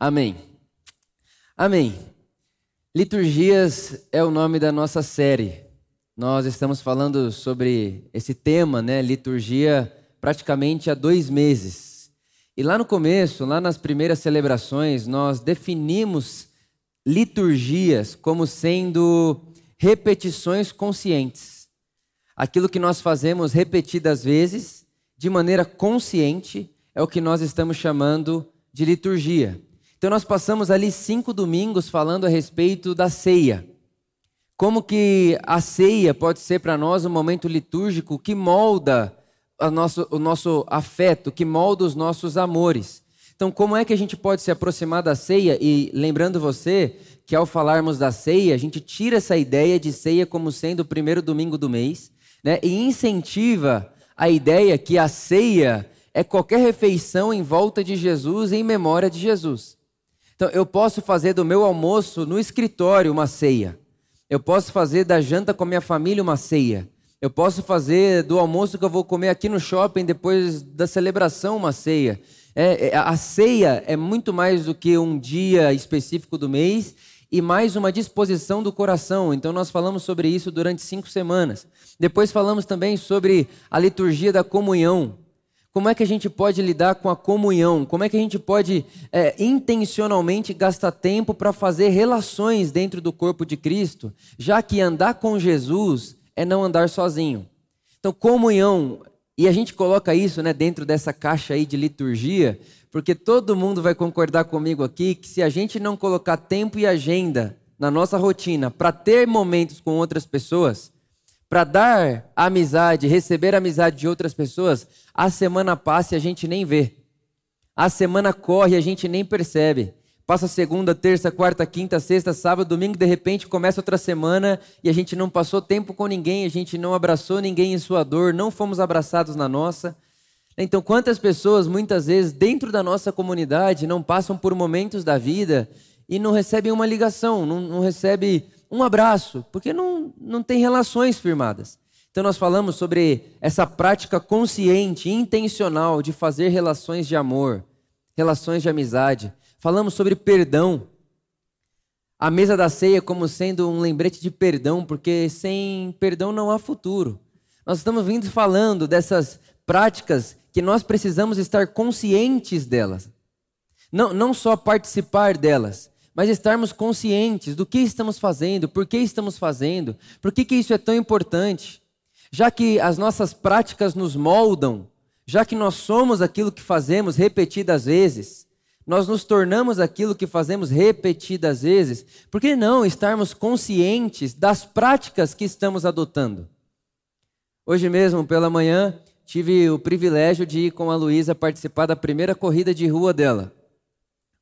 Amém. Amém. Liturgias é o nome da nossa série. Nós estamos falando sobre esse tema, né? Liturgia, praticamente há dois meses. E lá no começo, lá nas primeiras celebrações, nós definimos liturgias como sendo repetições conscientes. Aquilo que nós fazemos repetidas vezes, de maneira consciente, é o que nós estamos chamando de liturgia. Então nós passamos ali cinco domingos falando a respeito da ceia. Como que a ceia pode ser para nós um momento litúrgico que molda nosso, o nosso afeto, que molda os nossos amores. Então, como é que a gente pode se aproximar da ceia? E lembrando você que ao falarmos da ceia, a gente tira essa ideia de ceia como sendo o primeiro domingo do mês, né? E incentiva a ideia que a ceia é qualquer refeição em volta de Jesus, em memória de Jesus. Então, eu posso fazer do meu almoço no escritório uma ceia. Eu posso fazer da janta com a minha família uma ceia. Eu posso fazer do almoço que eu vou comer aqui no shopping depois da celebração uma ceia. É, é, a ceia é muito mais do que um dia específico do mês e mais uma disposição do coração. Então, nós falamos sobre isso durante cinco semanas. Depois, falamos também sobre a liturgia da comunhão. Como é que a gente pode lidar com a comunhão? Como é que a gente pode é, intencionalmente gastar tempo para fazer relações dentro do corpo de Cristo, já que andar com Jesus é não andar sozinho. Então, comunhão, e a gente coloca isso né, dentro dessa caixa aí de liturgia, porque todo mundo vai concordar comigo aqui que se a gente não colocar tempo e agenda na nossa rotina para ter momentos com outras pessoas, para dar amizade, receber amizade de outras pessoas, a semana passa e a gente nem vê. A semana corre e a gente nem percebe. Passa segunda, terça, quarta, quinta, sexta, sábado, domingo, de repente começa outra semana e a gente não passou tempo com ninguém, a gente não abraçou ninguém em sua dor, não fomos abraçados na nossa. Então, quantas pessoas, muitas vezes, dentro da nossa comunidade, não passam por momentos da vida e não recebem uma ligação, não, não recebem um abraço, porque não, não tem relações firmadas. Então, nós falamos sobre essa prática consciente, intencional de fazer relações de amor, relações de amizade. Falamos sobre perdão. A mesa da ceia como sendo um lembrete de perdão, porque sem perdão não há futuro. Nós estamos vindo falando dessas práticas que nós precisamos estar conscientes delas. Não, não só participar delas, mas estarmos conscientes do que estamos fazendo, por que estamos fazendo, por que, que isso é tão importante. Já que as nossas práticas nos moldam, já que nós somos aquilo que fazemos repetidas vezes, nós nos tornamos aquilo que fazemos repetidas vezes, por que não estarmos conscientes das práticas que estamos adotando? Hoje mesmo, pela manhã, tive o privilégio de ir com a Luísa participar da primeira corrida de rua dela.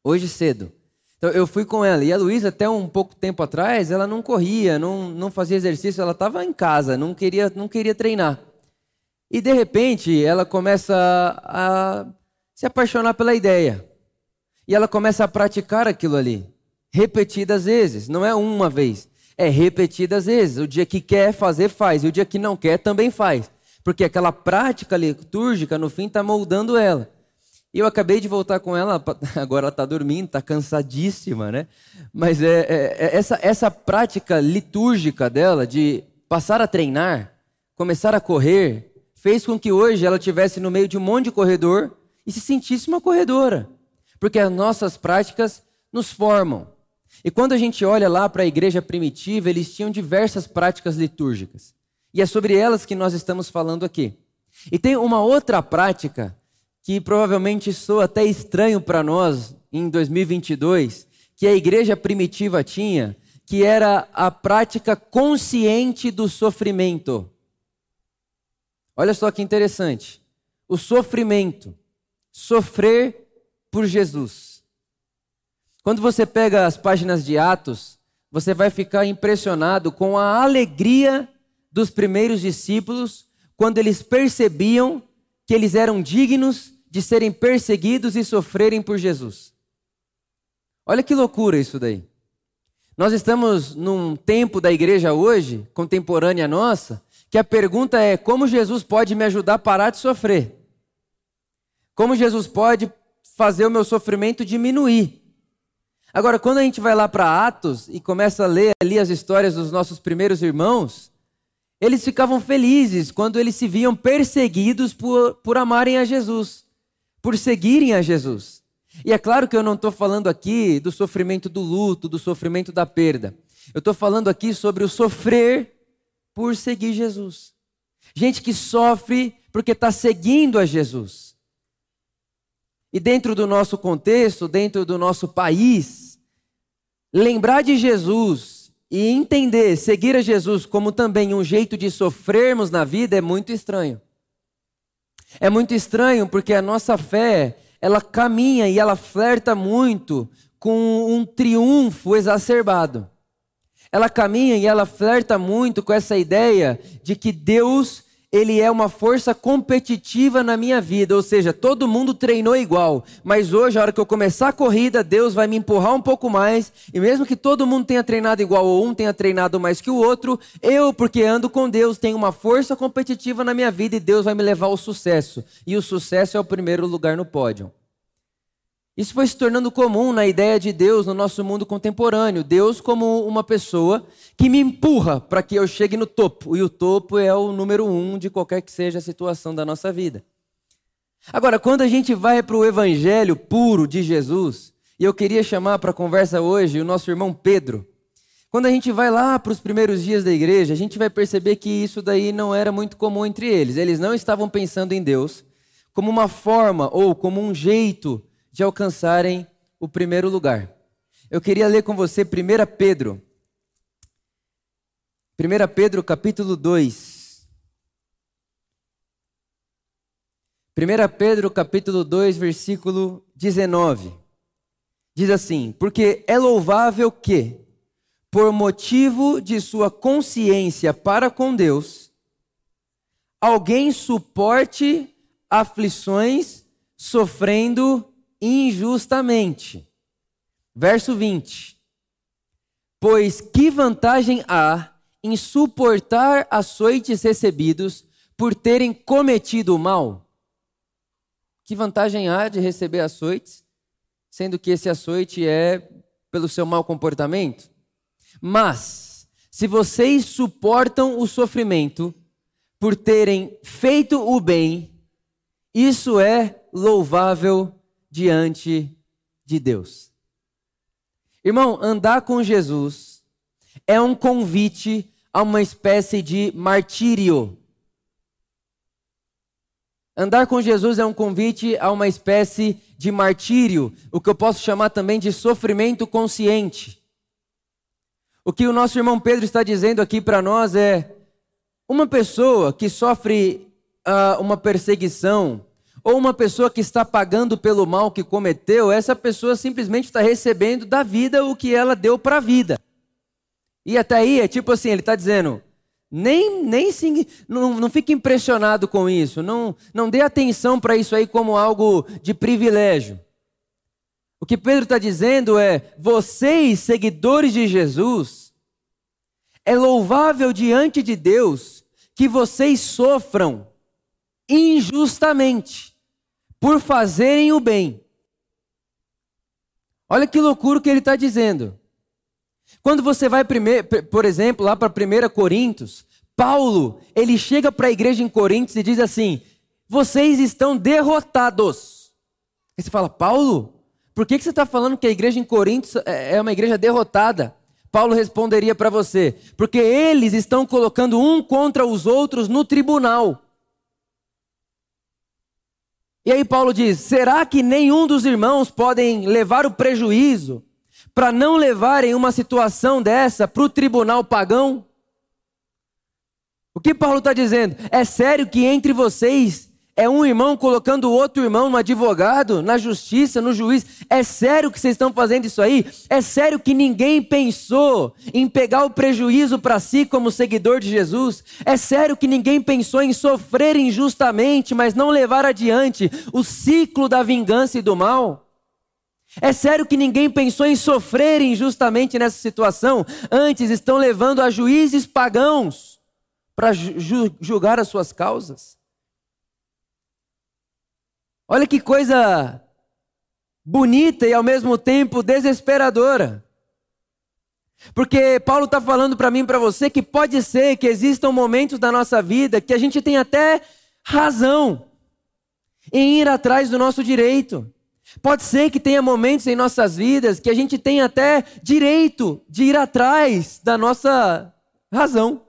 Hoje cedo. Então eu fui com ela. E a Luísa, até um pouco tempo atrás, ela não corria, não, não fazia exercício, ela estava em casa, não queria, não queria treinar. E de repente ela começa a se apaixonar pela ideia. E ela começa a praticar aquilo ali, repetidas vezes, não é uma vez, é repetidas vezes. O dia que quer fazer, faz, e o dia que não quer, também faz. Porque aquela prática litúrgica, no fim, está moldando ela. Eu acabei de voltar com ela, agora ela está dormindo, está cansadíssima, né? Mas é, é, é, essa, essa prática litúrgica dela de passar a treinar, começar a correr, fez com que hoje ela estivesse no meio de um monte de corredor e se sentisse uma corredora. Porque as nossas práticas nos formam. E quando a gente olha lá para a igreja primitiva, eles tinham diversas práticas litúrgicas. E é sobre elas que nós estamos falando aqui. E tem uma outra prática que provavelmente soa até estranho para nós em 2022, que a igreja primitiva tinha, que era a prática consciente do sofrimento. Olha só que interessante. O sofrimento. Sofrer por Jesus. Quando você pega as páginas de Atos, você vai ficar impressionado com a alegria dos primeiros discípulos quando eles percebiam que eles eram dignos de serem perseguidos e sofrerem por Jesus. Olha que loucura isso daí. Nós estamos num tempo da igreja hoje, contemporânea nossa, que a pergunta é: como Jesus pode me ajudar a parar de sofrer? Como Jesus pode fazer o meu sofrimento diminuir? Agora, quando a gente vai lá para Atos e começa a ler ali as histórias dos nossos primeiros irmãos, eles ficavam felizes quando eles se viam perseguidos por, por amarem a Jesus, por seguirem a Jesus. E é claro que eu não estou falando aqui do sofrimento do luto, do sofrimento da perda. Eu estou falando aqui sobre o sofrer por seguir Jesus. Gente que sofre porque está seguindo a Jesus. E dentro do nosso contexto, dentro do nosso país, lembrar de Jesus e entender, seguir a Jesus como também um jeito de sofrermos na vida é muito estranho. É muito estranho porque a nossa fé, ela caminha e ela flerta muito com um triunfo exacerbado. Ela caminha e ela flerta muito com essa ideia de que Deus ele é uma força competitiva na minha vida, ou seja, todo mundo treinou igual, mas hoje, a hora que eu começar a corrida, Deus vai me empurrar um pouco mais, e mesmo que todo mundo tenha treinado igual, ou um tenha treinado mais que o outro, eu, porque ando com Deus, tenho uma força competitiva na minha vida e Deus vai me levar ao sucesso, e o sucesso é o primeiro lugar no pódio. Isso foi se tornando comum na ideia de Deus no nosso mundo contemporâneo. Deus como uma pessoa que me empurra para que eu chegue no topo. E o topo é o número um de qualquer que seja a situação da nossa vida. Agora, quando a gente vai para o evangelho puro de Jesus, e eu queria chamar para a conversa hoje o nosso irmão Pedro. Quando a gente vai lá para os primeiros dias da igreja, a gente vai perceber que isso daí não era muito comum entre eles. Eles não estavam pensando em Deus como uma forma ou como um jeito de alcançarem o primeiro lugar. Eu queria ler com você 1 Pedro. 1 Pedro capítulo 2. 1 Pedro capítulo 2, versículo 19. Diz assim: Porque é louvável que, por motivo de sua consciência para com Deus, alguém suporte aflições sofrendo injustamente. Verso 20. Pois que vantagem há em suportar açoites recebidos por terem cometido o mal? Que vantagem há de receber açoites, sendo que esse açoite é pelo seu mau comportamento? Mas, se vocês suportam o sofrimento por terem feito o bem, isso é louvável diante de Deus. Irmão, andar com Jesus é um convite a uma espécie de martírio. Andar com Jesus é um convite a uma espécie de martírio, o que eu posso chamar também de sofrimento consciente. O que o nosso irmão Pedro está dizendo aqui para nós é: uma pessoa que sofre uh, uma perseguição, ou uma pessoa que está pagando pelo mal que cometeu, essa pessoa simplesmente está recebendo da vida o que ela deu para a vida. E até aí é tipo assim, ele está dizendo, nem, nem se, não, não fique impressionado com isso, não, não dê atenção para isso aí como algo de privilégio. O que Pedro está dizendo é: vocês, seguidores de Jesus, é louvável diante de Deus que vocês sofram injustamente por fazerem o bem. Olha que loucura que ele está dizendo. Quando você vai, por exemplo, lá para 1 Coríntios, Paulo, ele chega para a igreja em Coríntios e diz assim: vocês estão derrotados. Aí você fala, Paulo, por que, que você está falando que a igreja em Coríntios é, é uma igreja derrotada? Paulo responderia para você: porque eles estão colocando um contra os outros no tribunal. E aí Paulo diz: será que nenhum dos irmãos podem levar o prejuízo para não levarem uma situação dessa para o tribunal pagão? O que Paulo está dizendo? É sério que entre vocês é um irmão colocando o outro irmão no advogado, na justiça, no juiz. É sério que vocês estão fazendo isso aí? É sério que ninguém pensou em pegar o prejuízo para si como seguidor de Jesus? É sério que ninguém pensou em sofrer injustamente, mas não levar adiante o ciclo da vingança e do mal? É sério que ninguém pensou em sofrer injustamente nessa situação? Antes estão levando a juízes pagãos para ju julgar as suas causas? Olha que coisa bonita e ao mesmo tempo desesperadora. Porque Paulo está falando para mim e para você que pode ser que existam momentos da nossa vida que a gente tem até razão em ir atrás do nosso direito. Pode ser que tenha momentos em nossas vidas que a gente tem até direito de ir atrás da nossa razão.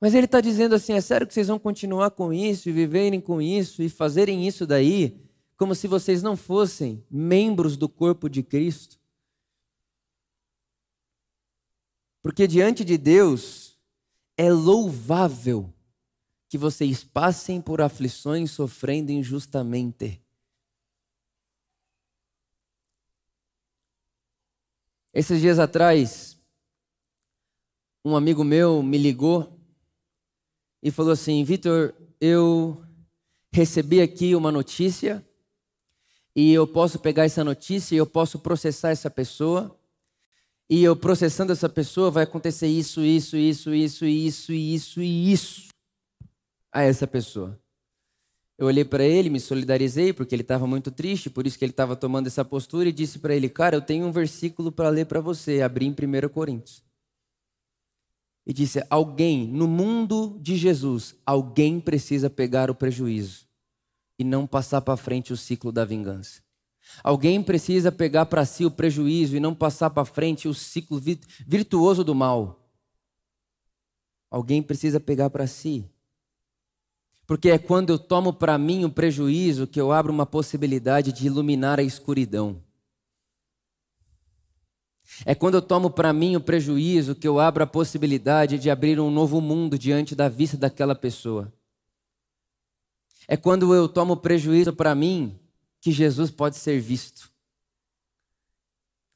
Mas ele está dizendo assim: é sério que vocês vão continuar com isso e viverem com isso e fazerem isso daí, como se vocês não fossem membros do corpo de Cristo? Porque diante de Deus é louvável que vocês passem por aflições sofrendo injustamente. Esses dias atrás, um amigo meu me ligou e falou assim: Vitor, eu recebi aqui uma notícia e eu posso pegar essa notícia e eu posso processar essa pessoa e eu processando essa pessoa, vai acontecer isso, isso, isso, isso, isso, isso e isso a essa pessoa. Eu olhei para ele, me solidarizei, porque ele estava muito triste, por isso que ele estava tomando essa postura, e disse para ele: Cara, eu tenho um versículo para ler para você. Abri em 1 Coríntios. E disse: Alguém, no mundo de Jesus, alguém precisa pegar o prejuízo e não passar para frente o ciclo da vingança. Alguém precisa pegar para si o prejuízo e não passar para frente o ciclo virtuoso do mal. Alguém precisa pegar para si. Porque é quando eu tomo para mim o prejuízo que eu abro uma possibilidade de iluminar a escuridão. É quando eu tomo para mim o prejuízo que eu abro a possibilidade de abrir um novo mundo diante da vista daquela pessoa. É quando eu tomo prejuízo para mim que Jesus pode ser visto.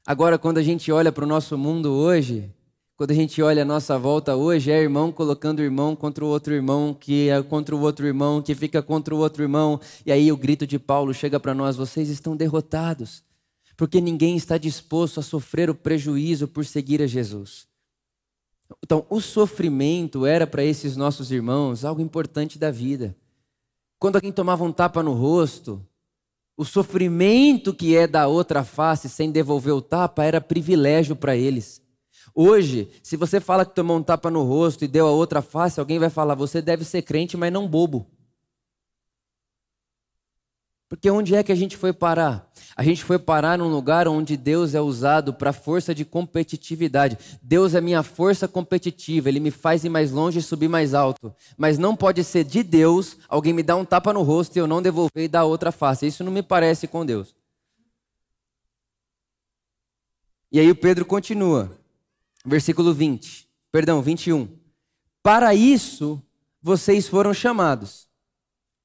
Agora, quando a gente olha para o nosso mundo hoje, quando a gente olha a nossa volta hoje, é irmão colocando irmão contra o outro irmão, que é contra o outro irmão, que fica contra o outro irmão. E aí o grito de Paulo chega para nós: vocês estão derrotados, porque ninguém está disposto a sofrer o prejuízo por seguir a Jesus. Então, o sofrimento era para esses nossos irmãos algo importante da vida. Quando alguém tomava um tapa no rosto, o sofrimento que é da outra face sem devolver o tapa era privilégio para eles. Hoje, se você fala que tomou um tapa no rosto e deu a outra face, alguém vai falar: você deve ser crente, mas não bobo. Porque onde é que a gente foi parar? A gente foi parar num lugar onde Deus é usado para força de competitividade. Deus é minha força competitiva, ele me faz ir mais longe e subir mais alto. Mas não pode ser de Deus alguém me dar um tapa no rosto e eu não devolver e dar outra face. Isso não me parece com Deus. E aí o Pedro continua, versículo 20, perdão, 21. Para isso vocês foram chamados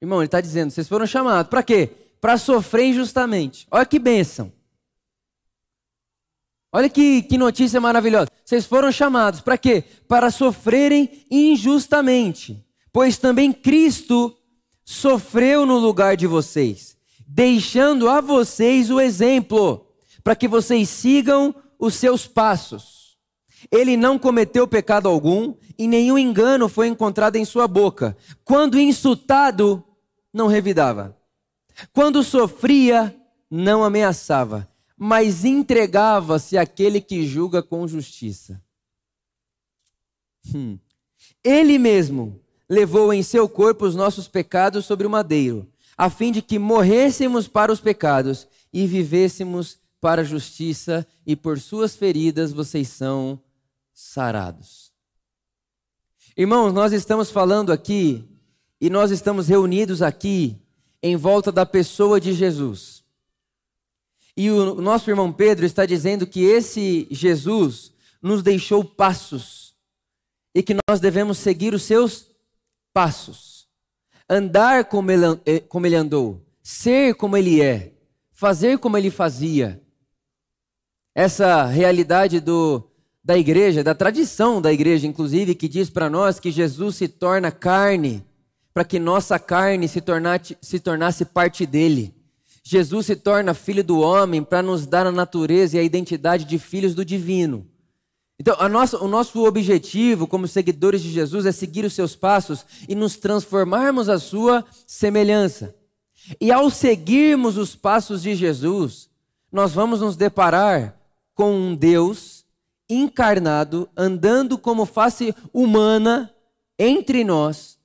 Irmão, ele está dizendo: vocês foram chamados. Para quê? Para sofrer injustamente. Olha que bênção. Olha que, que notícia maravilhosa. Vocês foram chamados para quê? Para sofrerem injustamente. Pois também Cristo sofreu no lugar de vocês, deixando a vocês o exemplo, para que vocês sigam os seus passos. Ele não cometeu pecado algum e nenhum engano foi encontrado em sua boca. Quando insultado, não revidava. Quando sofria, não ameaçava, mas entregava-se àquele que julga com justiça. Hum. Ele mesmo levou em seu corpo os nossos pecados sobre o madeiro, a fim de que morrêssemos para os pecados e vivêssemos para a justiça, e por suas feridas vocês são sarados. Irmãos, nós estamos falando aqui e nós estamos reunidos aqui em volta da pessoa de Jesus. E o nosso irmão Pedro está dizendo que esse Jesus nos deixou passos e que nós devemos seguir os seus passos. Andar como ele, eh, como ele andou, ser como ele é, fazer como ele fazia. Essa realidade do, da igreja, da tradição da igreja, inclusive, que diz para nós que Jesus se torna carne para que nossa carne se tornasse, se tornasse parte dele. Jesus se torna filho do homem para nos dar a natureza e a identidade de filhos do divino. Então, nossa, o nosso objetivo como seguidores de Jesus é seguir os seus passos e nos transformarmos à sua semelhança. E ao seguirmos os passos de Jesus, nós vamos nos deparar com um Deus encarnado, andando como face humana entre nós,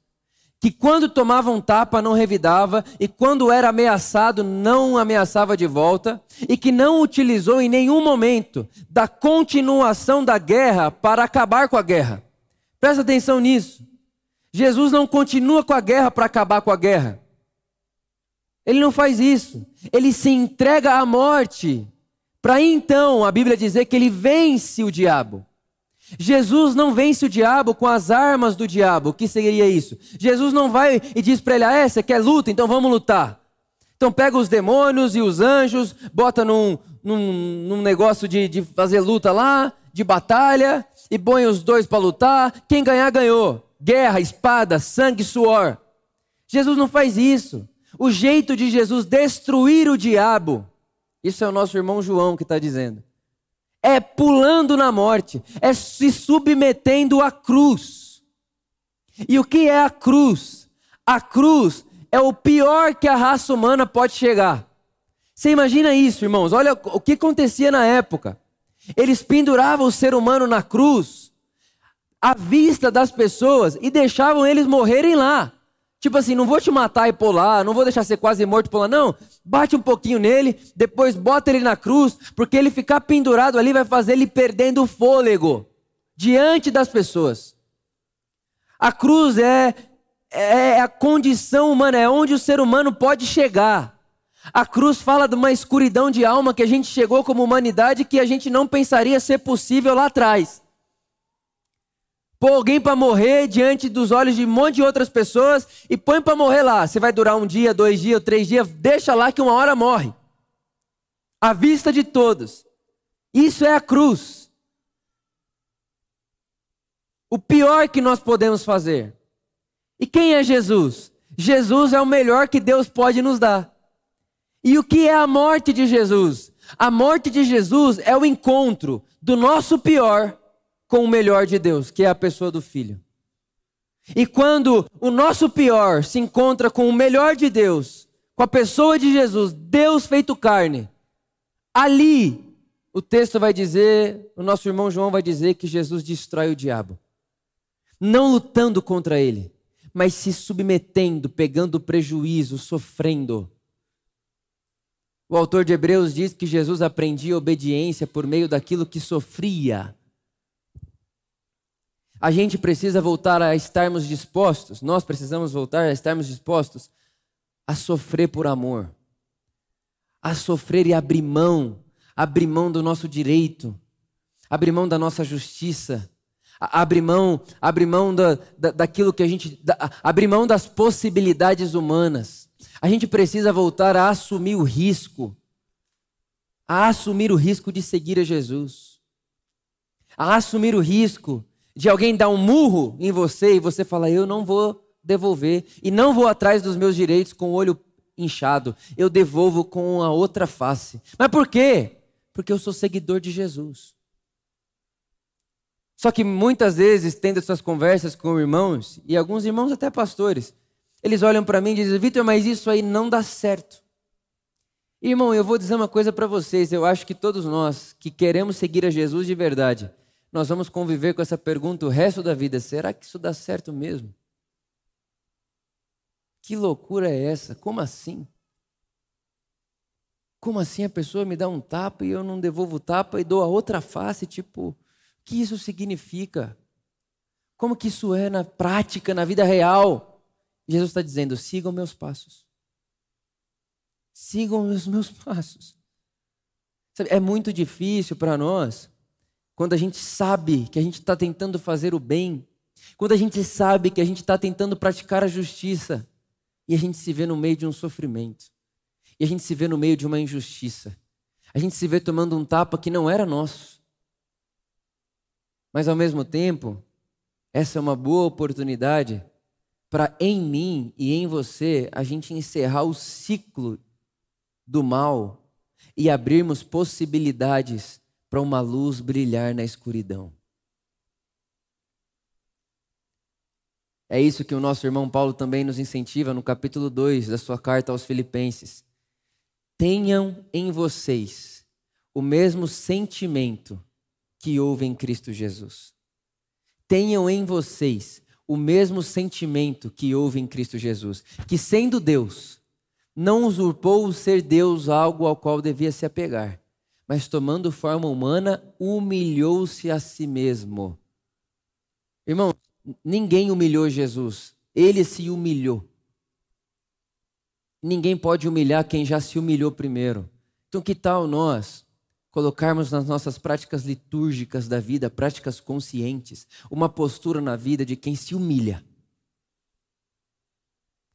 que quando tomava um tapa não revidava e quando era ameaçado não ameaçava de volta e que não utilizou em nenhum momento da continuação da guerra para acabar com a guerra. Presta atenção nisso. Jesus não continua com a guerra para acabar com a guerra. Ele não faz isso. Ele se entrega à morte para então a Bíblia dizer que ele vence o diabo. Jesus não vence o diabo com as armas do diabo. O que seria isso? Jesus não vai e diz para ele: ah, é, você quer luta? Então vamos lutar. Então pega os demônios e os anjos, bota num, num, num negócio de, de fazer luta lá, de batalha, e põe os dois para lutar. Quem ganhar, ganhou. Guerra, espada, sangue, suor. Jesus não faz isso. O jeito de Jesus destruir o diabo, isso é o nosso irmão João que está dizendo é pulando na morte, é se submetendo à cruz. E o que é a cruz? A cruz é o pior que a raça humana pode chegar. Você imagina isso, irmãos? Olha o que acontecia na época. Eles penduravam o ser humano na cruz, à vista das pessoas, e deixavam eles morrerem lá. Tipo assim, não vou te matar e pular, não vou deixar ser quase morto e pular, não. Bate um pouquinho nele, depois bota ele na cruz, porque ele ficar pendurado ali vai fazer ele perdendo o fôlego diante das pessoas. A cruz é, é a condição humana, é onde o ser humano pode chegar. A cruz fala de uma escuridão de alma que a gente chegou como humanidade que a gente não pensaria ser possível lá atrás pôr alguém para morrer diante dos olhos de um monte de outras pessoas e põe para morrer lá. Você vai durar um dia, dois dias, três dias, deixa lá que uma hora morre. À vista de todos. Isso é a cruz. O pior que nós podemos fazer. E quem é Jesus? Jesus é o melhor que Deus pode nos dar. E o que é a morte de Jesus? A morte de Jesus é o encontro do nosso pior com o melhor de Deus, que é a pessoa do Filho. E quando o nosso pior se encontra com o melhor de Deus, com a pessoa de Jesus, Deus feito carne, ali o texto vai dizer, o nosso irmão João vai dizer que Jesus destrói o diabo. Não lutando contra ele, mas se submetendo, pegando prejuízo, sofrendo. O autor de Hebreus diz que Jesus aprendia obediência por meio daquilo que sofria a gente precisa voltar a estarmos dispostos, nós precisamos voltar a estarmos dispostos a sofrer por amor, a sofrer e abrir mão, abrir mão do nosso direito, abrir mão da nossa justiça, abrir mão, abrir mão da, da, daquilo que a gente, da, abrir mão das possibilidades humanas. A gente precisa voltar a assumir o risco, a assumir o risco de seguir a Jesus, a assumir o risco de alguém dar um murro em você e você fala, eu não vou devolver e não vou atrás dos meus direitos com o olho inchado, eu devolvo com a outra face. Mas por quê? Porque eu sou seguidor de Jesus. Só que muitas vezes, tendo essas conversas com irmãos, e alguns irmãos até pastores, eles olham para mim e dizem: Vitor, mas isso aí não dá certo. Irmão, eu vou dizer uma coisa para vocês. Eu acho que todos nós que queremos seguir a Jesus de verdade, nós vamos conviver com essa pergunta o resto da vida: será que isso dá certo mesmo? Que loucura é essa? Como assim? Como assim a pessoa me dá um tapa e eu não devolvo o tapa e dou a outra face? Tipo, o que isso significa? Como que isso é na prática, na vida real? Jesus está dizendo: sigam meus passos. Sigam os meus passos. É muito difícil para nós quando a gente sabe que a gente está tentando fazer o bem, quando a gente sabe que a gente está tentando praticar a justiça, e a gente se vê no meio de um sofrimento, e a gente se vê no meio de uma injustiça, a gente se vê tomando um tapa que não era nosso. Mas ao mesmo tempo, essa é uma boa oportunidade para em mim e em você a gente encerrar o ciclo do mal e abrirmos possibilidades para uma luz brilhar na escuridão. É isso que o nosso irmão Paulo também nos incentiva no capítulo 2 da sua carta aos Filipenses. Tenham em vocês o mesmo sentimento que houve em Cristo Jesus. Tenham em vocês o mesmo sentimento que houve em Cristo Jesus, que sendo Deus, não usurpou o ser Deus algo ao qual devia se apegar, mas tomando forma humana, humilhou-se a si mesmo. Irmão, ninguém humilhou Jesus, ele se humilhou. Ninguém pode humilhar quem já se humilhou primeiro. Então, que tal nós colocarmos nas nossas práticas litúrgicas da vida, práticas conscientes, uma postura na vida de quem se humilha?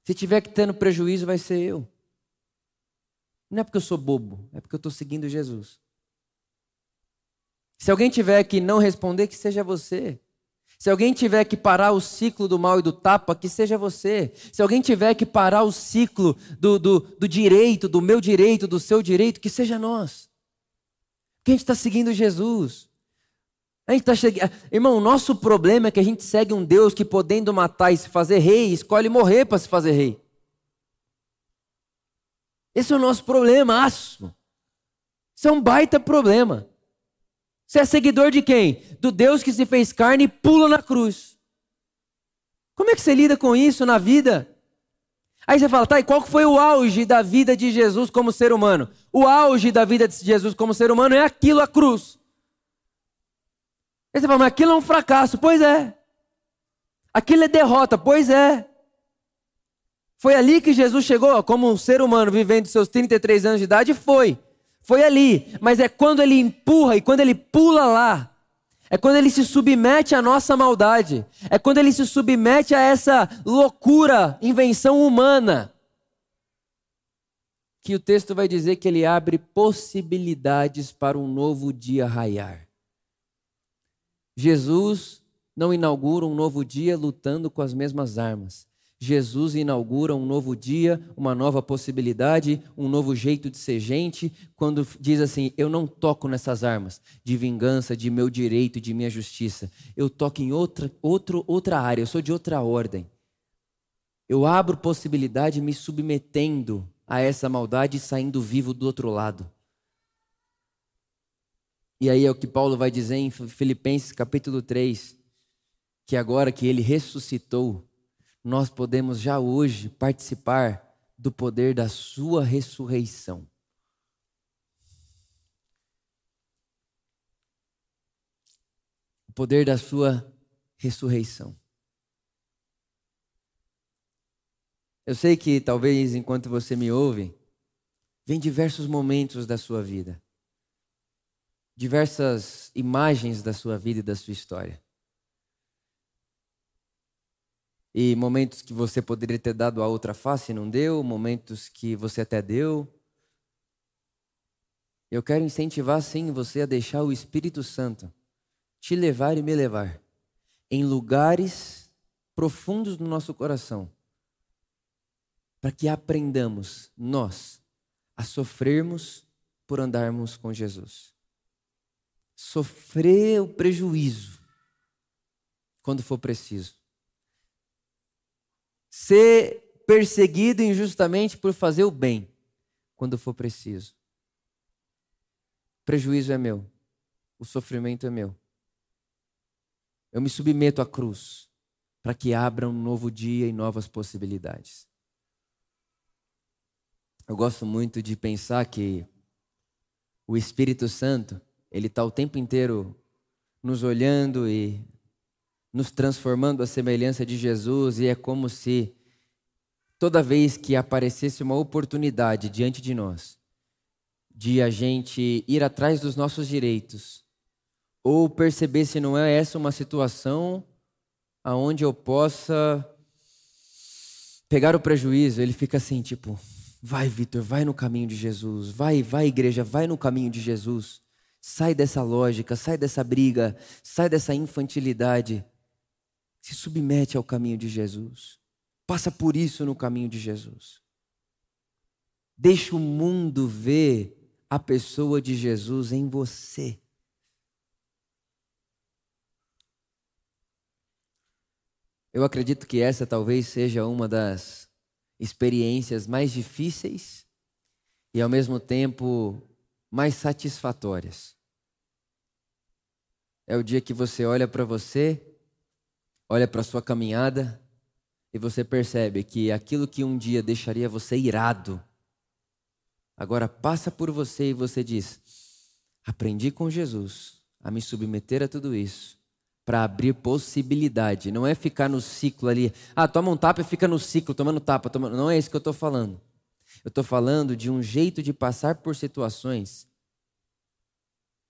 Se tiver que tendo prejuízo, vai ser eu. Não é porque eu sou bobo, é porque eu estou seguindo Jesus. Se alguém tiver que não responder, que seja você. Se alguém tiver que parar o ciclo do mal e do tapa, que seja você. Se alguém tiver que parar o ciclo do, do, do direito, do meu direito, do seu direito, que seja nós. Porque a gente está seguindo Jesus. A gente tá che... Irmão, o nosso problema é que a gente segue um Deus que, podendo matar e se fazer rei, escolhe morrer para se fazer rei. Esse é o nosso problema, aço. Isso é um baita problema. Você é seguidor de quem? Do Deus que se fez carne e pula na cruz. Como é que você lida com isso na vida? Aí você fala, tá, e qual foi o auge da vida de Jesus como ser humano? O auge da vida de Jesus como ser humano é aquilo, a cruz. Aí você fala, mas aquilo é um fracasso. Pois é. Aquilo é derrota. Pois é. Foi ali que Jesus chegou como um ser humano vivendo seus 33 anos de idade? Foi. Foi ali. Mas é quando ele empurra e quando ele pula lá. É quando ele se submete à nossa maldade. É quando ele se submete a essa loucura, invenção humana. Que o texto vai dizer que ele abre possibilidades para um novo dia raiar. Jesus não inaugura um novo dia lutando com as mesmas armas. Jesus inaugura um novo dia, uma nova possibilidade, um novo jeito de ser gente, quando diz assim: Eu não toco nessas armas de vingança, de meu direito, de minha justiça. Eu toco em outra, outro, outra área, eu sou de outra ordem. Eu abro possibilidade me submetendo a essa maldade e saindo vivo do outro lado. E aí é o que Paulo vai dizer em Filipenses capítulo 3, que agora que ele ressuscitou, nós podemos já hoje participar do poder da Sua ressurreição. O poder da Sua ressurreição. Eu sei que talvez enquanto você me ouve, vem diversos momentos da sua vida, diversas imagens da sua vida e da sua história. E momentos que você poderia ter dado a outra face e não deu, momentos que você até deu. Eu quero incentivar sim você a deixar o Espírito Santo te levar e me levar em lugares profundos do nosso coração, para que aprendamos nós a sofrermos por andarmos com Jesus. Sofrer o prejuízo quando for preciso ser perseguido injustamente por fazer o bem, quando for preciso. O prejuízo é meu, o sofrimento é meu. Eu me submeto à cruz para que abra um novo dia e novas possibilidades. Eu gosto muito de pensar que o Espírito Santo, ele está o tempo inteiro nos olhando e nos transformando à semelhança de Jesus, e é como se toda vez que aparecesse uma oportunidade diante de nós, de a gente ir atrás dos nossos direitos, ou perceber se não é essa uma situação aonde eu possa pegar o prejuízo, ele fica assim, tipo, vai, Vitor, vai no caminho de Jesus, vai, vai, igreja, vai no caminho de Jesus. Sai dessa lógica, sai dessa briga, sai dessa infantilidade se submete ao caminho de Jesus. Passa por isso no caminho de Jesus. Deixa o mundo ver a pessoa de Jesus em você. Eu acredito que essa talvez seja uma das experiências mais difíceis e ao mesmo tempo mais satisfatórias. É o dia que você olha para você, olha para sua caminhada e você percebe que aquilo que um dia deixaria você irado, agora passa por você e você diz: Aprendi com Jesus a me submeter a tudo isso para abrir possibilidade. Não é ficar no ciclo ali. Ah, toma um tapa e fica no ciclo, tomando tapa. Tomando... Não é isso que eu estou falando. Eu estou falando de um jeito de passar por situações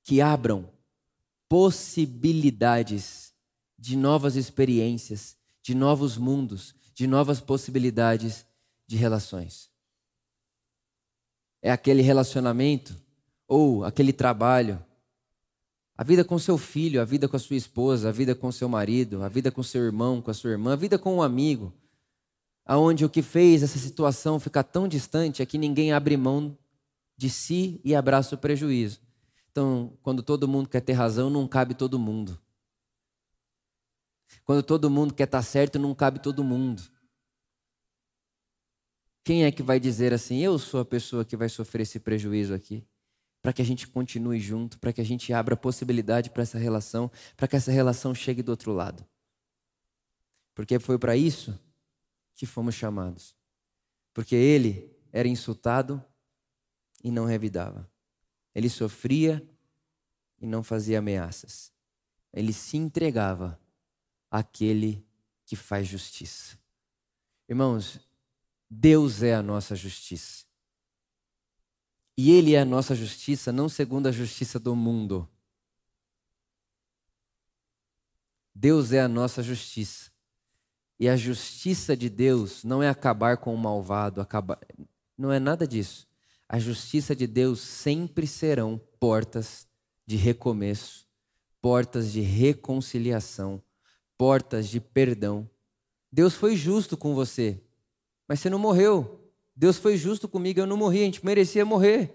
que abram possibilidades de novas experiências, de novos mundos, de novas possibilidades de relações. É aquele relacionamento ou aquele trabalho, a vida com seu filho, a vida com a sua esposa, a vida com seu marido, a vida com seu irmão, com a sua irmã, a vida com um amigo, aonde o que fez essa situação ficar tão distante é que ninguém abre mão de si e abraça o prejuízo. Então, quando todo mundo quer ter razão, não cabe todo mundo. Quando todo mundo quer estar certo, não cabe todo mundo. Quem é que vai dizer assim: eu sou a pessoa que vai sofrer esse prejuízo aqui? Para que a gente continue junto, para que a gente abra possibilidade para essa relação, para que essa relação chegue do outro lado. Porque foi para isso que fomos chamados. Porque ele era insultado e não revidava. Ele sofria e não fazia ameaças. Ele se entregava àquele que faz justiça. Irmãos, Deus é a nossa justiça. E Ele é a nossa justiça, não segundo a justiça do mundo. Deus é a nossa justiça. E a justiça de Deus não é acabar com o malvado, acabar... não é nada disso. A justiça de Deus sempre serão portas de recomeço, portas de reconciliação, portas de perdão. Deus foi justo com você, mas você não morreu. Deus foi justo comigo, eu não morri, a gente merecia morrer.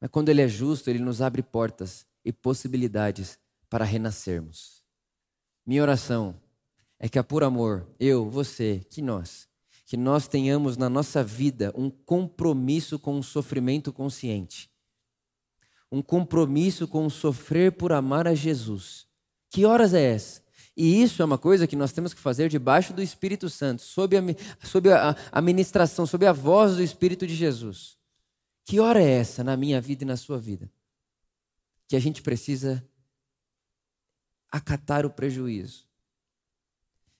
Mas quando Ele é justo, Ele nos abre portas e possibilidades para renascermos. Minha oração é que a por amor, eu, você, que nós, que nós tenhamos na nossa vida um compromisso com o sofrimento consciente, um compromisso com o sofrer por amar a Jesus. Que horas é essa? E isso é uma coisa que nós temos que fazer debaixo do Espírito Santo, sob a, sob a, a ministração, sob a voz do Espírito de Jesus. Que hora é essa na minha vida e na sua vida? Que a gente precisa acatar o prejuízo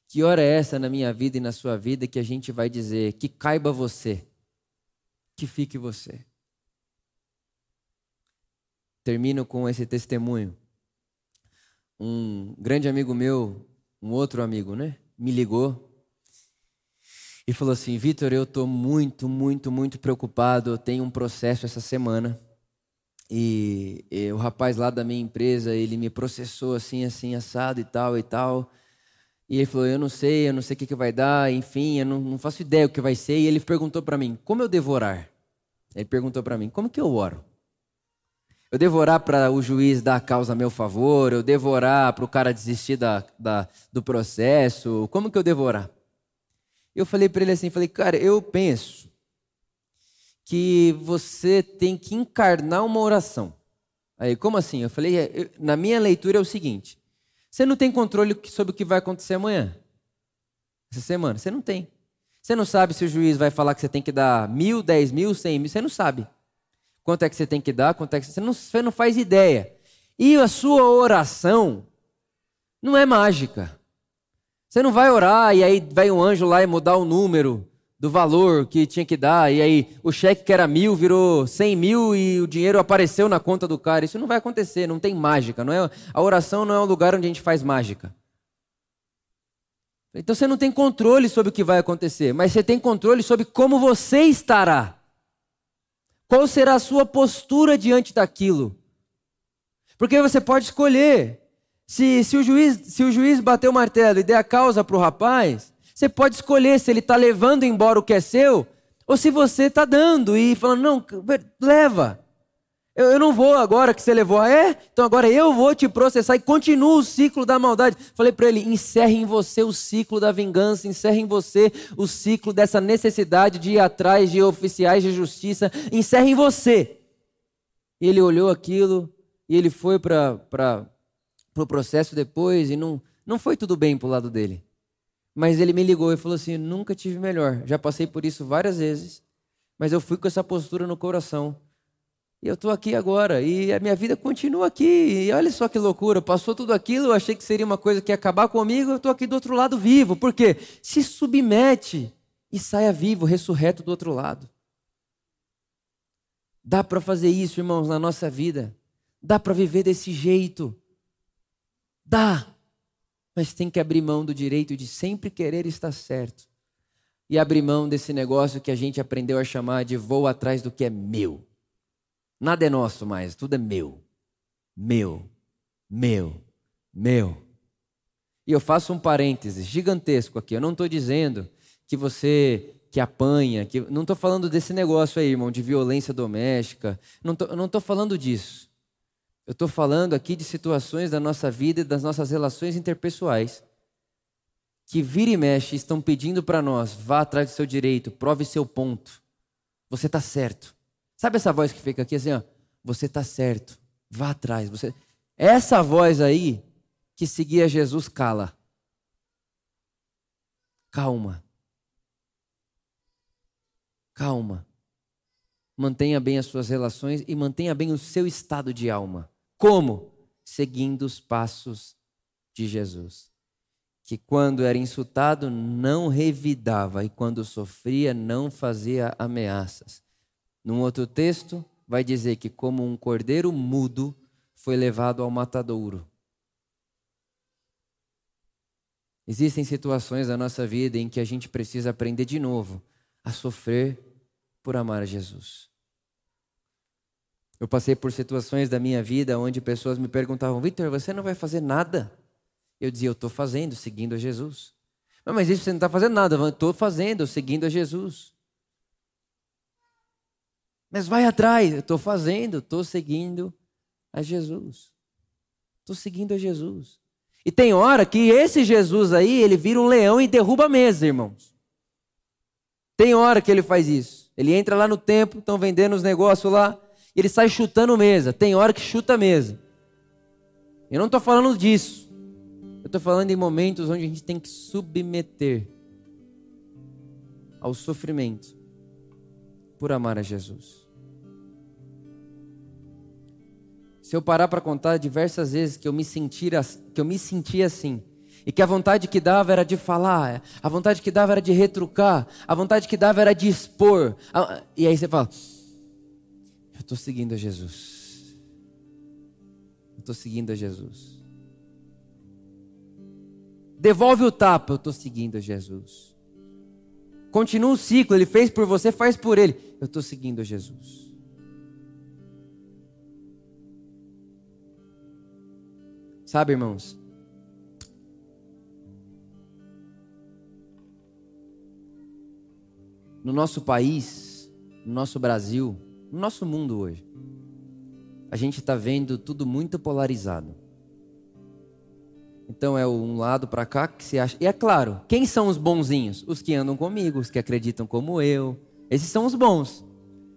que hora é essa na minha vida e na sua vida que a gente vai dizer que caiba você, que fique você? Termino com esse testemunho. Um grande amigo meu, um outro amigo, né, me ligou e falou assim: Vitor, eu estou muito, muito, muito preocupado. Eu tenho um processo essa semana. E, e, o rapaz lá da minha empresa, ele me processou assim, assim, assado e tal e tal. E ele falou: Eu não sei, eu não sei o que, que vai dar, enfim, eu não, não faço ideia o que vai ser. E ele perguntou para mim: Como eu devorar? Ele perguntou para mim: Como que eu oro? Eu devorar para o juiz dar a causa a meu favor? Eu devorar para o cara desistir da, da, do processo? Como que eu devorar? Eu falei para ele assim: falei, Cara, eu penso que você tem que encarnar uma oração. Aí, como assim? Eu falei: é, Na minha leitura é o seguinte. Você não tem controle sobre o que vai acontecer amanhã. Essa semana. Você não tem. Você não sabe se o juiz vai falar que você tem que dar mil, dez mil, cem mil. Você não sabe. Quanto é que você tem que dar, quanto é que você não, você não faz ideia. E a sua oração não é mágica. Você não vai orar e aí vai um anjo lá e mudar o número do valor que tinha que dar, e aí o cheque que era mil virou cem mil e o dinheiro apareceu na conta do cara. Isso não vai acontecer, não tem mágica. Não é, a oração não é um lugar onde a gente faz mágica. Então você não tem controle sobre o que vai acontecer, mas você tem controle sobre como você estará. Qual será a sua postura diante daquilo? Porque você pode escolher. Se, se, o, juiz, se o juiz bater o martelo e der a causa para o rapaz, você pode escolher se ele está levando embora o que é seu ou se você está dando e falando, não, leva. Eu, eu não vou agora que você levou. Ah, é? Então agora eu vou te processar e continua o ciclo da maldade. Falei para ele: encerre em você o ciclo da vingança, encerre em você o ciclo dessa necessidade de ir atrás de oficiais de justiça, encerre em você. E ele olhou aquilo e ele foi para o pro processo depois e não, não foi tudo bem para o lado dele. Mas ele me ligou e falou assim: nunca tive melhor. Já passei por isso várias vezes, mas eu fui com essa postura no coração. E eu estou aqui agora, e a minha vida continua aqui. E olha só que loucura, passou tudo aquilo, eu achei que seria uma coisa que ia acabar comigo, eu estou aqui do outro lado vivo. Por quê? Se submete e saia vivo, ressurreto do outro lado. Dá para fazer isso, irmãos, na nossa vida. Dá para viver desse jeito. Dá. Mas tem que abrir mão do direito de sempre querer estar certo. E abrir mão desse negócio que a gente aprendeu a chamar de vou atrás do que é meu. Nada é nosso mais, tudo é meu. Meu, meu, meu. E eu faço um parênteses gigantesco aqui. Eu não estou dizendo que você que apanha, que não estou falando desse negócio aí, irmão, de violência doméstica. Não não estou falando disso. Eu estou falando aqui de situações da nossa vida e das nossas relações interpessoais que vira e mexe estão pedindo para nós, vá atrás do seu direito, prove seu ponto. Você está certo. Sabe essa voz que fica aqui assim, ó? Você está certo, vá atrás. Você... Essa voz aí que seguia Jesus cala. Calma. Calma. Mantenha bem as suas relações e mantenha bem o seu estado de alma. Como? Seguindo os passos de Jesus. Que quando era insultado, não revidava, e quando sofria, não fazia ameaças num outro texto, vai dizer que, como um cordeiro mudo, foi levado ao matadouro. Existem situações da nossa vida em que a gente precisa aprender de novo a sofrer por amar a Jesus. Eu passei por situações da minha vida onde pessoas me perguntavam: Victor, você não vai fazer nada? Eu dizia: Eu estou fazendo, seguindo a Jesus. Mas isso você não está fazendo nada, estou fazendo, seguindo a Jesus. Mas vai atrás, eu estou fazendo, estou seguindo a Jesus. Estou seguindo a Jesus. E tem hora que esse Jesus aí, ele vira um leão e derruba a mesa, irmãos. Tem hora que ele faz isso. Ele entra lá no templo, estão vendendo os negócios lá, e ele sai chutando mesa. Tem hora que chuta a mesa. Eu não estou falando disso. Eu estou falando em momentos onde a gente tem que submeter ao sofrimento por amar a Jesus. Se eu parar para contar diversas vezes que eu me senti que eu me senti assim, e que a vontade que dava era de falar, a vontade que dava era de retrucar, a vontade que dava era de expor. E aí você fala: Eu estou seguindo a Jesus. Eu estou seguindo a Jesus. Devolve o tapa, eu estou seguindo a Jesus. Continua o ciclo, ele fez por você, faz por ele. Eu estou seguindo a Jesus. Sabe, irmãos? No nosso país, no nosso Brasil, no nosso mundo hoje, a gente está vendo tudo muito polarizado. Então é um lado para cá que se acha. E é claro, quem são os bonzinhos? Os que andam comigo, os que acreditam como eu. Esses são os bons.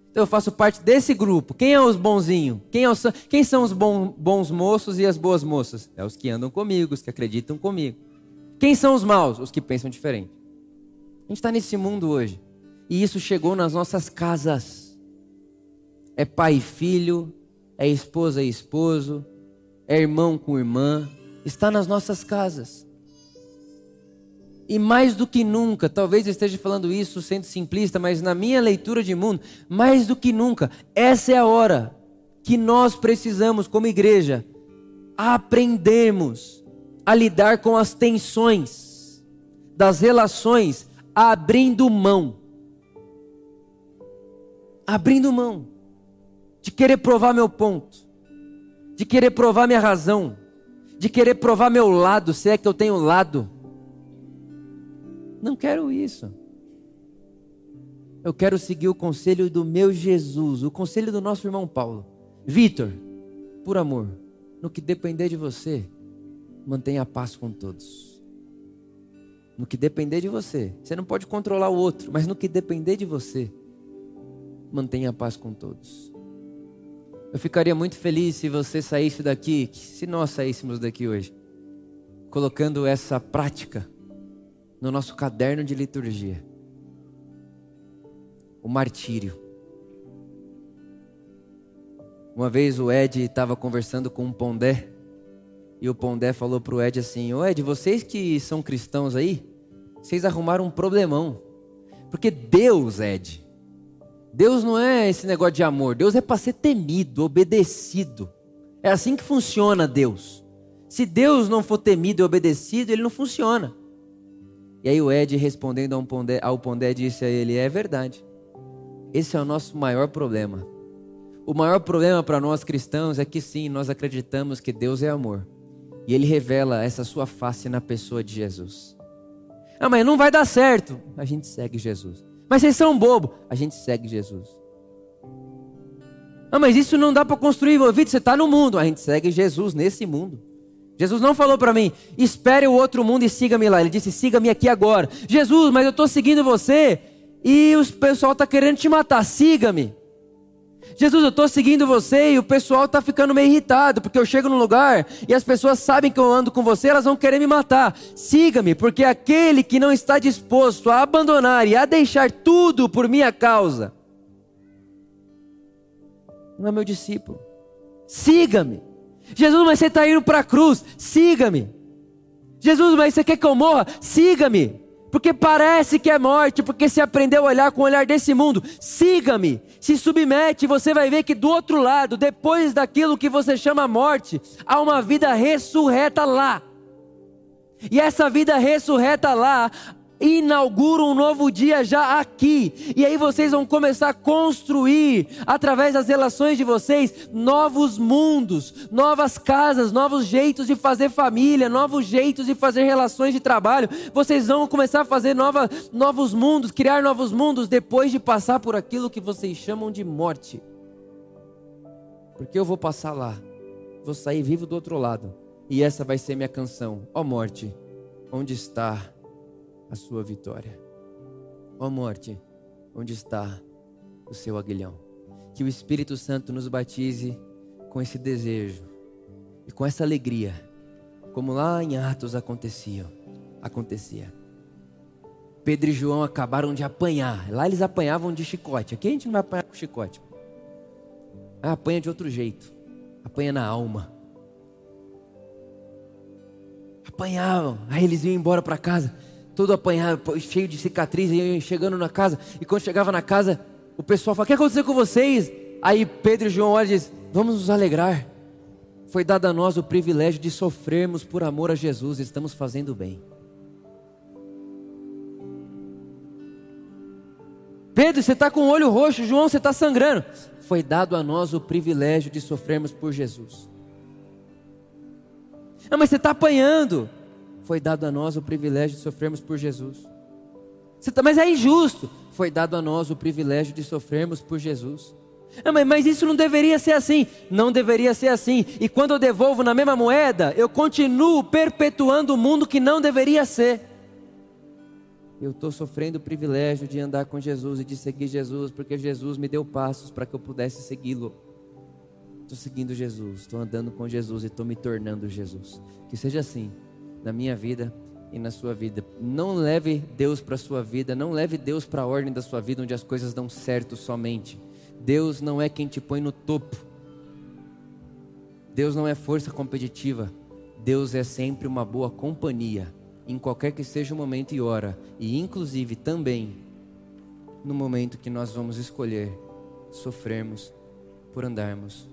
Então eu faço parte desse grupo. Quem é os bonzinhos? Quem, é os... Quem são os bons, bons moços e as boas moças? É os que andam comigo, os que acreditam comigo. Quem são os maus? Os que pensam diferente. A gente está nesse mundo hoje. E isso chegou nas nossas casas. É pai e filho, é esposa e esposo, é irmão com irmã, está nas nossas casas. E mais do que nunca, talvez eu esteja falando isso sendo simplista, mas na minha leitura de mundo, mais do que nunca, essa é a hora que nós precisamos, como igreja, aprendermos a lidar com as tensões das relações, abrindo mão. Abrindo mão de querer provar meu ponto, de querer provar minha razão, de querer provar meu lado, se é que eu tenho lado. Não quero isso. Eu quero seguir o conselho do meu Jesus, o conselho do nosso irmão Paulo. Vitor, por amor, no que depender de você, mantenha a paz com todos. No que depender de você, você não pode controlar o outro, mas no que depender de você, mantenha a paz com todos. Eu ficaria muito feliz se você saísse daqui, se nós saíssemos daqui hoje, colocando essa prática no nosso caderno de liturgia. O martírio. Uma vez o Ed estava conversando com um Pondé, e o Pondé falou para o Ed assim: Ô Ed, vocês que são cristãos aí, vocês arrumaram um problemão. Porque Deus, Ed, Deus não é esse negócio de amor. Deus é para ser temido, obedecido. É assim que funciona Deus. Se Deus não for temido e obedecido, ele não funciona. E aí o Ed respondendo ao Pondé, ao Pondé disse a ele: É verdade. Esse é o nosso maior problema. O maior problema para nós cristãos é que sim, nós acreditamos que Deus é amor. E ele revela essa sua face na pessoa de Jesus. Ah, mas não vai dar certo. A gente segue Jesus. Mas vocês são bobo. A gente segue Jesus. Ah, mas isso não dá para construir, Vitor, você está no mundo. A gente segue Jesus nesse mundo. Jesus não falou para mim, espere o outro mundo e siga-me lá. Ele disse, siga-me aqui agora. Jesus, mas eu estou seguindo você e o pessoal está querendo te matar. Siga-me. Jesus, eu estou seguindo você e o pessoal está ficando meio irritado, porque eu chego num lugar e as pessoas sabem que eu ando com você, elas vão querer me matar. Siga-me, porque aquele que não está disposto a abandonar e a deixar tudo por minha causa, não é meu discípulo. Siga-me. Jesus, mas você está indo para a cruz, siga-me. Jesus, mas você quer que eu morra? Siga-me. Porque parece que é morte, porque se aprendeu a olhar com o olhar desse mundo. Siga-me, se submete, você vai ver que do outro lado, depois daquilo que você chama morte, há uma vida ressurreta lá. E essa vida ressurreta lá inaugura um novo dia já aqui. E aí vocês vão começar a construir, através das relações de vocês, novos mundos, novas casas, novos jeitos de fazer família, novos jeitos de fazer relações de trabalho. Vocês vão começar a fazer nova, novos mundos, criar novos mundos depois de passar por aquilo que vocês chamam de morte. Porque eu vou passar lá, vou sair vivo do outro lado. E essa vai ser minha canção. Ó oh, morte, onde está a sua vitória. Ó oh morte, onde está o seu aguilhão? Que o Espírito Santo nos batize com esse desejo e com essa alegria, como lá em Atos acontecia. acontecia. Pedro e João acabaram de apanhar. Lá eles apanhavam de chicote. Aqui a gente não vai apanhar com chicote. Ah, apanha de outro jeito. Apanha na alma. Apanhavam. Aí eles iam embora para casa todo apanhado, cheio de cicatriz, e chegando na casa. E quando chegava na casa, o pessoal falava: O que aconteceu com vocês? Aí Pedro e João olham e dizem: Vamos nos alegrar. Foi dado a nós o privilégio de sofrermos por amor a Jesus, estamos fazendo bem. Pedro, você está com o olho roxo, João, você está sangrando. Foi dado a nós o privilégio de sofrermos por Jesus. Não, mas você está apanhando foi dado a nós o privilégio de sofrermos por Jesus. Tá, mas é injusto. Foi dado a nós o privilégio de sofrermos por Jesus. Ah, mas, mas isso não deveria ser assim. Não deveria ser assim. E quando eu devolvo na mesma moeda, eu continuo perpetuando o mundo que não deveria ser. Eu estou sofrendo o privilégio de andar com Jesus e de seguir Jesus, porque Jesus me deu passos para que eu pudesse segui-lo. Estou seguindo Jesus, estou andando com Jesus e estou me tornando Jesus. Que seja assim na minha vida e na sua vida. Não leve Deus para a sua vida, não leve Deus para a ordem da sua vida onde as coisas dão certo somente. Deus não é quem te põe no topo. Deus não é força competitiva. Deus é sempre uma boa companhia, em qualquer que seja o momento e hora, e inclusive também no momento que nós vamos escolher sofrermos por andarmos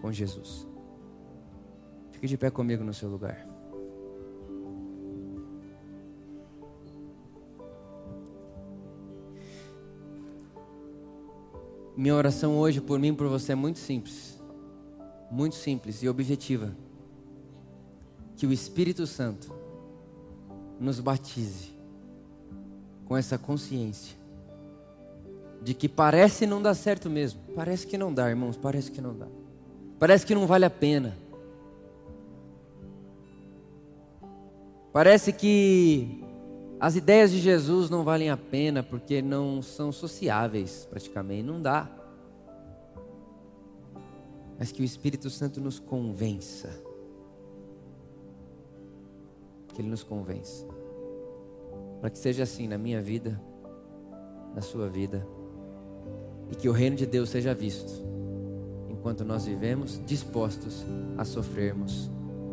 com Jesus. Fique de pé comigo no seu lugar. Minha oração hoje por mim e por você é muito simples. Muito simples e objetiva. Que o Espírito Santo nos batize com essa consciência de que parece não dar certo mesmo. Parece que não dá, irmãos, parece que não dá. Parece que não vale a pena. Parece que as ideias de Jesus não valem a pena porque não são sociáveis, praticamente, não dá. Mas que o Espírito Santo nos convença. Que Ele nos convença. Para que seja assim na minha vida, na sua vida. E que o reino de Deus seja visto. Enquanto nós vivemos dispostos a sofrermos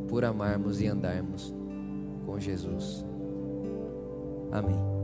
por amarmos e andarmos com Jesus. Amém.